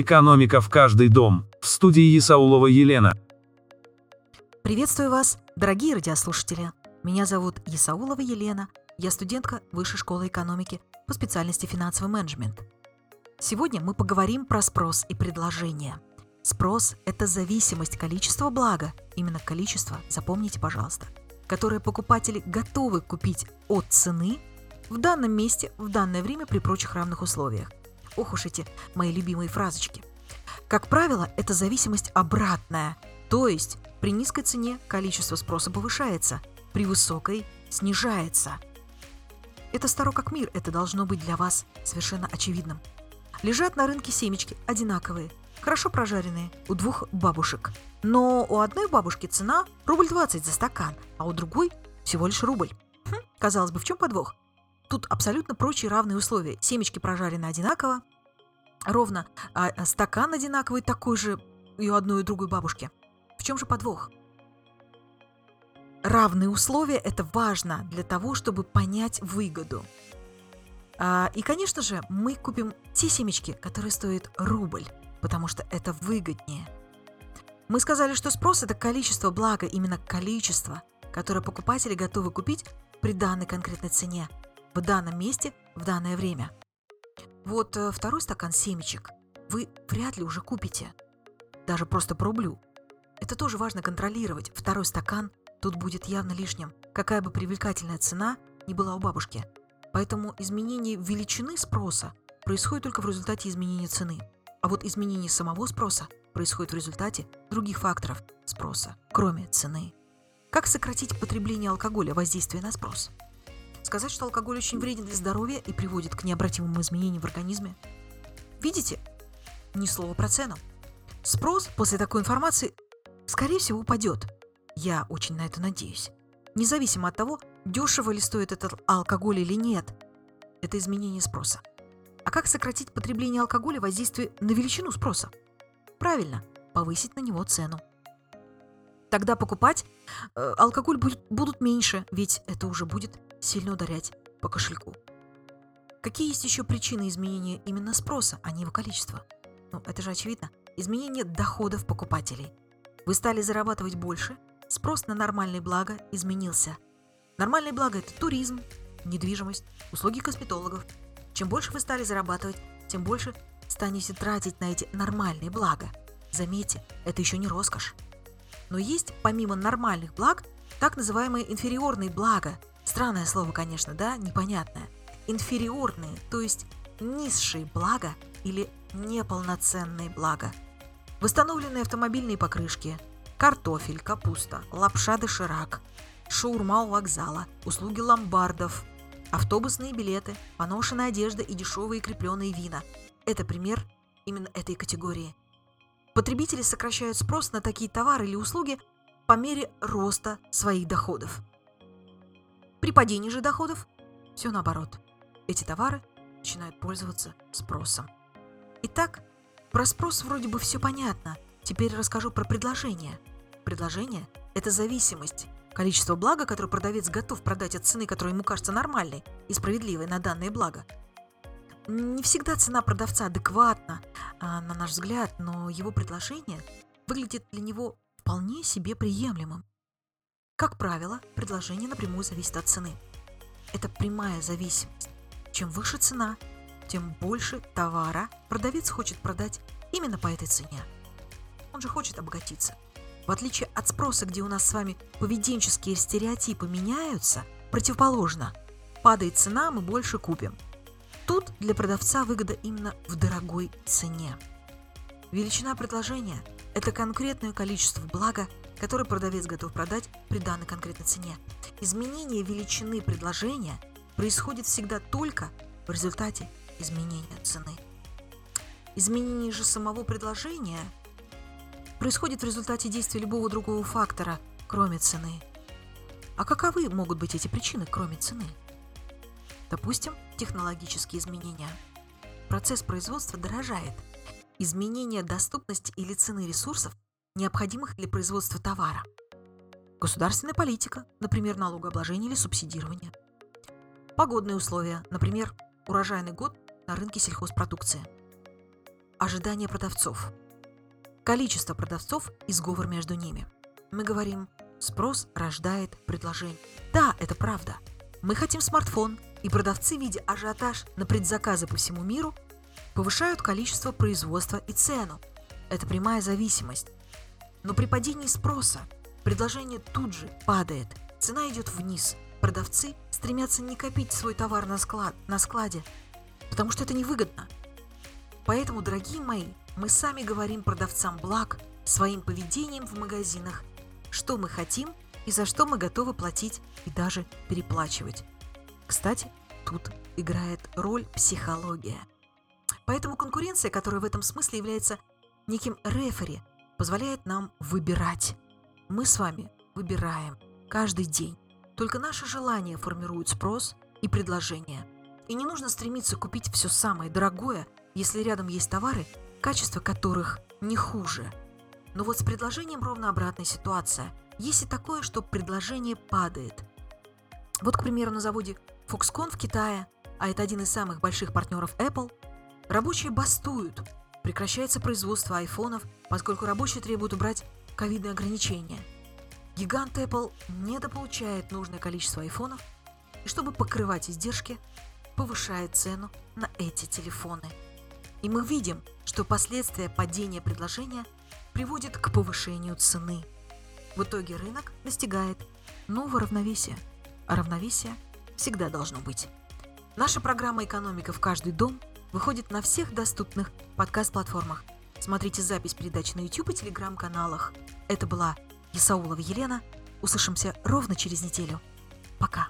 Экономика в каждый дом. В студии Исаулова Елена. Приветствую вас, дорогие радиослушатели. Меня зовут Исаулова Елена. Я студентка Высшей школы экономики по специальности финансовый менеджмент. Сегодня мы поговорим про спрос и предложение. Спрос – это зависимость количества блага, именно количество, запомните, пожалуйста, которое покупатели готовы купить от цены в данном месте, в данное время при прочих равных условиях. Ох уж эти мои любимые фразочки. Как правило, это зависимость обратная, то есть при низкой цене количество спроса повышается, при высокой снижается. Это старо как мир, это должно быть для вас совершенно очевидным. Лежат на рынке семечки одинаковые, хорошо прожаренные, у двух бабушек. Но у одной бабушки цена рубль 20 за стакан, а у другой всего лишь рубль. Хм, казалось бы, в чем подвох? Тут абсолютно прочие равные условия. Семечки прожарены одинаково, ровно, а, а стакан одинаковый такой же и у одной и другой бабушки. В чем же подвох? Равные условия – это важно для того, чтобы понять выгоду. А, и, конечно же, мы купим те семечки, которые стоят рубль, потому что это выгоднее. Мы сказали, что спрос – это количество блага, именно количество, которое покупатели готовы купить при данной конкретной цене – в данном месте в данное время. Вот э, второй стакан семечек вы вряд ли уже купите. Даже просто по рублю. Это тоже важно контролировать. Второй стакан тут будет явно лишним, какая бы привлекательная цена ни была у бабушки. Поэтому изменение величины спроса происходит только в результате изменения цены. А вот изменение самого спроса происходит в результате других факторов спроса, кроме цены. Как сократить потребление алкоголя, воздействие на спрос? Сказать, что алкоголь очень вреден для здоровья и приводит к необратимым изменениям в организме? Видите? Ни слова про цену. Спрос после такой информации, скорее всего, упадет. Я очень на это надеюсь. Независимо от того, дешево ли стоит этот алкоголь или нет. Это изменение спроса. А как сократить потребление алкоголя воздействие на величину спроса? Правильно, повысить на него цену. Тогда покупать э, алкоголь будет, будут меньше, ведь это уже будет сильно ударять по кошельку. Какие есть еще причины изменения именно спроса, а не его количества? Ну, это же очевидно. Изменение доходов покупателей. Вы стали зарабатывать больше, спрос на нормальные блага изменился. Нормальные блага – это туризм, недвижимость, услуги косметологов. Чем больше вы стали зарабатывать, тем больше станете тратить на эти нормальные блага. Заметьте, это еще не роскошь. Но есть, помимо нормальных благ, так называемые инфериорные блага, Странное слово, конечно, да, непонятное. Инфериорные, то есть низшие блага или неполноценные блага. Восстановленные автомобильные покрышки, картофель, капуста, лапша доширак, шаурма у вокзала, услуги ломбардов, автобусные билеты, поношенная одежда и дешевые крепленные вина. Это пример именно этой категории. Потребители сокращают спрос на такие товары или услуги по мере роста своих доходов – при падении же доходов все наоборот. Эти товары начинают пользоваться спросом. Итак, про спрос вроде бы все понятно. Теперь расскажу про предложение. Предложение – это зависимость. Количество блага, которое продавец готов продать от цены, которая ему кажется нормальной и справедливой на данное благо. Не всегда цена продавца адекватна, а, на наш взгляд, но его предложение выглядит для него вполне себе приемлемым. Как правило, предложение напрямую зависит от цены. Это прямая зависимость. Чем выше цена, тем больше товара продавец хочет продать именно по этой цене. Он же хочет обогатиться. В отличие от спроса, где у нас с вами поведенческие стереотипы меняются, противоположно. Падает цена, мы больше купим. Тут для продавца выгода именно в дорогой цене. Величина предложения – это конкретное количество блага, который продавец готов продать при данной конкретной цене. Изменение величины предложения происходит всегда только в результате изменения цены. Изменение же самого предложения происходит в результате действия любого другого фактора, кроме цены. А каковы могут быть эти причины, кроме цены? Допустим, технологические изменения. Процесс производства дорожает. Изменение доступности или цены ресурсов необходимых для производства товара. Государственная политика, например, налогообложение или субсидирование. Погодные условия, например, урожайный год на рынке сельхозпродукции. ожидания продавцов. Количество продавцов и сговор между ними. Мы говорим, спрос рождает предложение. Да, это правда. Мы хотим смартфон, и продавцы, видя ажиотаж на предзаказы по всему миру, повышают количество производства и цену. Это прямая зависимость. Но при падении спроса предложение тут же падает, цена идет вниз. Продавцы стремятся не копить свой товар на, склад, на складе, потому что это невыгодно. Поэтому, дорогие мои, мы сами говорим продавцам благ своим поведением в магазинах, что мы хотим и за что мы готовы платить и даже переплачивать. Кстати, тут играет роль психология. Поэтому конкуренция, которая в этом смысле является неким рефери, позволяет нам выбирать. Мы с вами выбираем каждый день. Только наши желания формируют спрос и предложение. И не нужно стремиться купить все самое дорогое, если рядом есть товары, качество которых не хуже. Но вот с предложением ровно обратная ситуация. Есть и такое, что предложение падает. Вот, к примеру, на заводе Foxconn в Китае, а это один из самых больших партнеров Apple, рабочие бастуют. Прекращается производство айфонов, поскольку рабочие требуют убрать ковидные ограничения. Гигант Apple недополучает нужное количество айфонов и, чтобы покрывать издержки, повышает цену на эти телефоны. И мы видим, что последствия падения предложения приводят к повышению цены. В итоге рынок достигает нового равновесия, а равновесие всегда должно быть. Наша программа «Экономика в каждый дом» выходит на всех доступных подкаст-платформах. Смотрите запись передач на YouTube и телеграм-каналах. Это была Исаулова Елена. Услышимся ровно через неделю. Пока.